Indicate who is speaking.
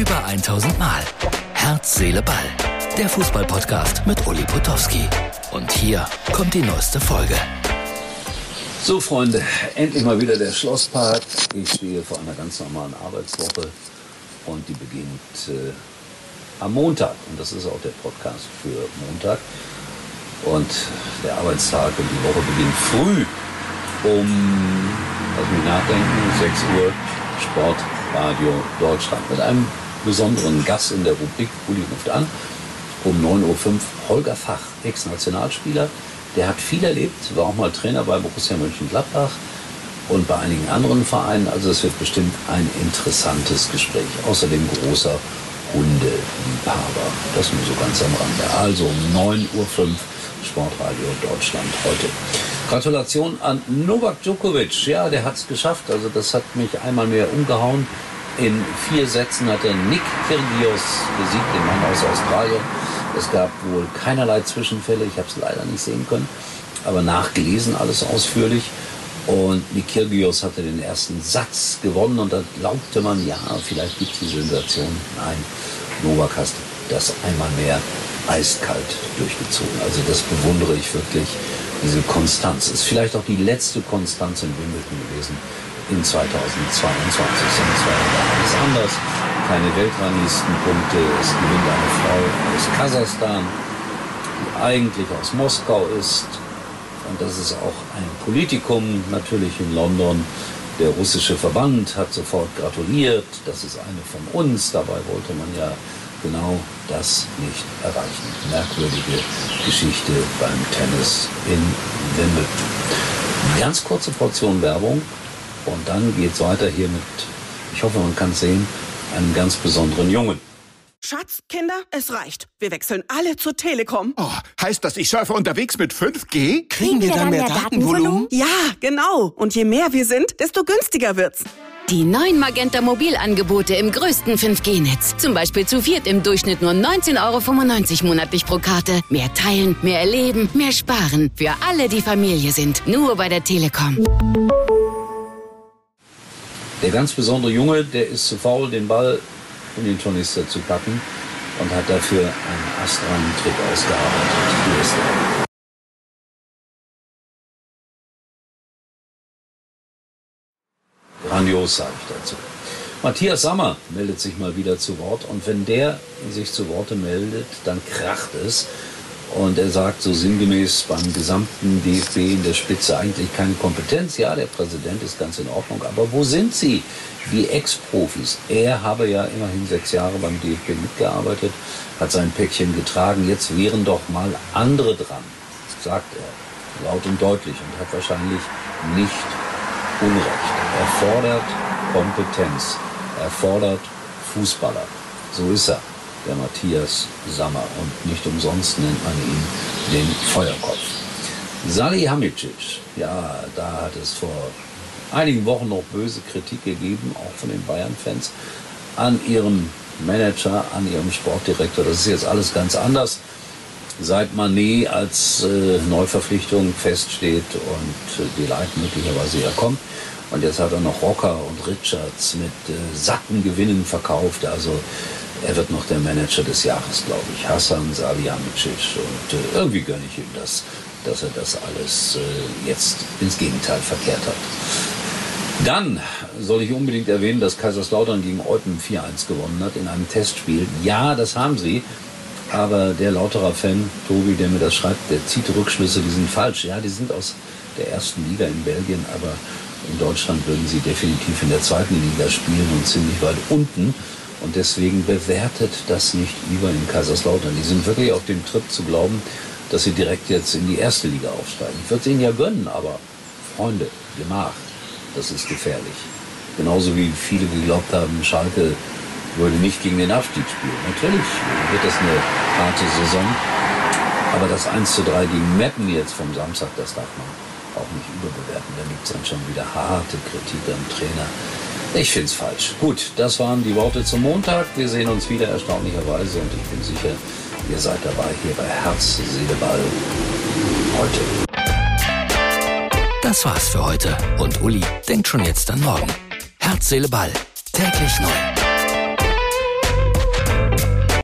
Speaker 1: Über 1000 Mal. Herz, Seele, Ball. Der Fußballpodcast mit Uli Potowski. Und hier kommt die neueste Folge.
Speaker 2: So, Freunde, endlich mal wieder der Schlosspark. Ich stehe vor einer ganz normalen Arbeitswoche und die beginnt äh, am Montag. Und das ist auch der Podcast für Montag. Und der Arbeitstag und die Woche beginnt früh um, lass mich nachdenken, 6 Uhr Sportradio Deutschland mit einem besonderen Gast in der Rubrik Uli ruft an. Um 9.05 Uhr Holger Fach, Ex-Nationalspieler. Der hat viel erlebt, war auch mal Trainer bei Borussia Mönchengladbach und bei einigen anderen Vereinen. Also es wird bestimmt ein interessantes Gespräch. Außerdem großer Hundeliebhaber. Das nur so ganz am Rande. Also um 9.05 Uhr Sportradio Deutschland heute. Gratulation an Novak Djokovic. Ja, der hat es geschafft. Also das hat mich einmal mehr umgehauen. In vier Sätzen hat er Nick Kyrgios besiegt, den Mann aus Australien. Es gab wohl keinerlei Zwischenfälle. Ich habe es leider nicht sehen können, aber nachgelesen alles ausführlich. Und Nick Kyrgios hatte den ersten Satz gewonnen und da glaubte man, ja, vielleicht gibt es die Sensation. Nein, Novak hast das einmal mehr eiskalt durchgezogen. Also das bewundere ich wirklich, diese Konstanz. Ist vielleicht auch die letzte Konstanz in Wimbledon gewesen in 2022. Sonst war ja alles anders. Keine Weltranglistenpunkte. Es gewinnt eine Frau aus Kasachstan, die eigentlich aus Moskau ist. Und das ist auch ein Politikum natürlich in London. Der russische Verband hat sofort gratuliert. Das ist eine von uns. Dabei wollte man ja genau das nicht erreichen. Merkwürdige Geschichte beim Tennis in Wimbledon. Ganz kurze Portion Werbung und dann geht es weiter hier mit, ich hoffe, man kann es sehen, einem ganz besonderen Jungen.
Speaker 3: Schatz, Kinder, es reicht. Wir wechseln alle zur Telekom.
Speaker 4: Oh, heißt das, ich surfe unterwegs mit 5G?
Speaker 5: Kriegen wir dann mehr Datenvolumen?
Speaker 3: Ja, genau. Und je mehr wir sind, desto günstiger wird's.
Speaker 6: Die neuen Magenta Mobilangebote im größten 5G-Netz. Zum Beispiel zu viert im Durchschnitt nur 19,95 Euro monatlich pro Karte. Mehr teilen, mehr erleben, mehr sparen. Für alle, die Familie sind. Nur bei der Telekom.
Speaker 2: Der ganz besondere Junge, der ist zu faul, den Ball in den Tornister zu packen und hat dafür einen astreinen Trick ausgearbeitet. Grandios, sage ich dazu. Matthias Sammer meldet sich mal wieder zu Wort und wenn der sich zu Worte meldet, dann kracht es. Und er sagt so sinngemäß beim gesamten DFB in der Spitze eigentlich keine Kompetenz. Ja, der Präsident ist ganz in Ordnung, aber wo sind sie, die Ex-Profis? Er habe ja immerhin sechs Jahre beim DFB mitgearbeitet, hat sein Päckchen getragen. Jetzt wären doch mal andere dran, sagt er, laut und deutlich und hat wahrscheinlich nicht Unrecht. Er fordert Kompetenz, er fordert Fußballer. So ist er der Matthias Sammer. Und nicht umsonst nennt man ihn den Feuerkopf. Salihamidzic, ja, da hat es vor einigen Wochen noch böse Kritik gegeben, auch von den Bayern-Fans, an ihrem Manager, an ihrem Sportdirektor. Das ist jetzt alles ganz anders. Seit Manet als äh, Neuverpflichtung feststeht und äh, die Leit möglicherweise ja kommt. Und jetzt hat er noch Rocker und Richards mit äh, satten Gewinnen verkauft. Also er wird noch der Manager des Jahres, glaube ich. Hassan Salihamidzic. Und äh, irgendwie gönne ich ihm das, dass er das alles äh, jetzt ins Gegenteil verkehrt hat. Dann soll ich unbedingt erwähnen, dass Kaiserslautern gegen Eupen 4-1 gewonnen hat in einem Testspiel. Ja, das haben sie. Aber der Lauterer Fan, Tobi, der mir das schreibt, der zieht Rückschlüsse, die sind falsch. Ja, die sind aus der ersten Liga in Belgien, aber in Deutschland würden sie definitiv in der zweiten Liga spielen und ziemlich weit unten. Und deswegen bewertet das nicht über in Kaiserslautern. Die sind wirklich auf dem Trip zu glauben, dass sie direkt jetzt in die erste Liga aufsteigen. Ich würde es ihnen ja gönnen, aber Freunde, Gemach, das ist gefährlich. Genauso wie viele geglaubt haben, Schalke würde nicht gegen den Abstieg spielen. Natürlich wird das eine harte Saison. Aber das 1 zu 3 gegen Meppen jetzt vom Samstag, das darf man auch nicht überbewerten. Da gibt es dann schon wieder harte Kritik am Trainer. Ich finde es falsch. Gut, das waren die Worte zum Montag. Wir sehen uns wieder erstaunlicherweise und ich bin sicher, ihr seid dabei hier bei Herz, Seele, Ball heute.
Speaker 1: Das war's für heute und Uli denkt schon jetzt an morgen. Herz, Seele, Ball. Täglich neu.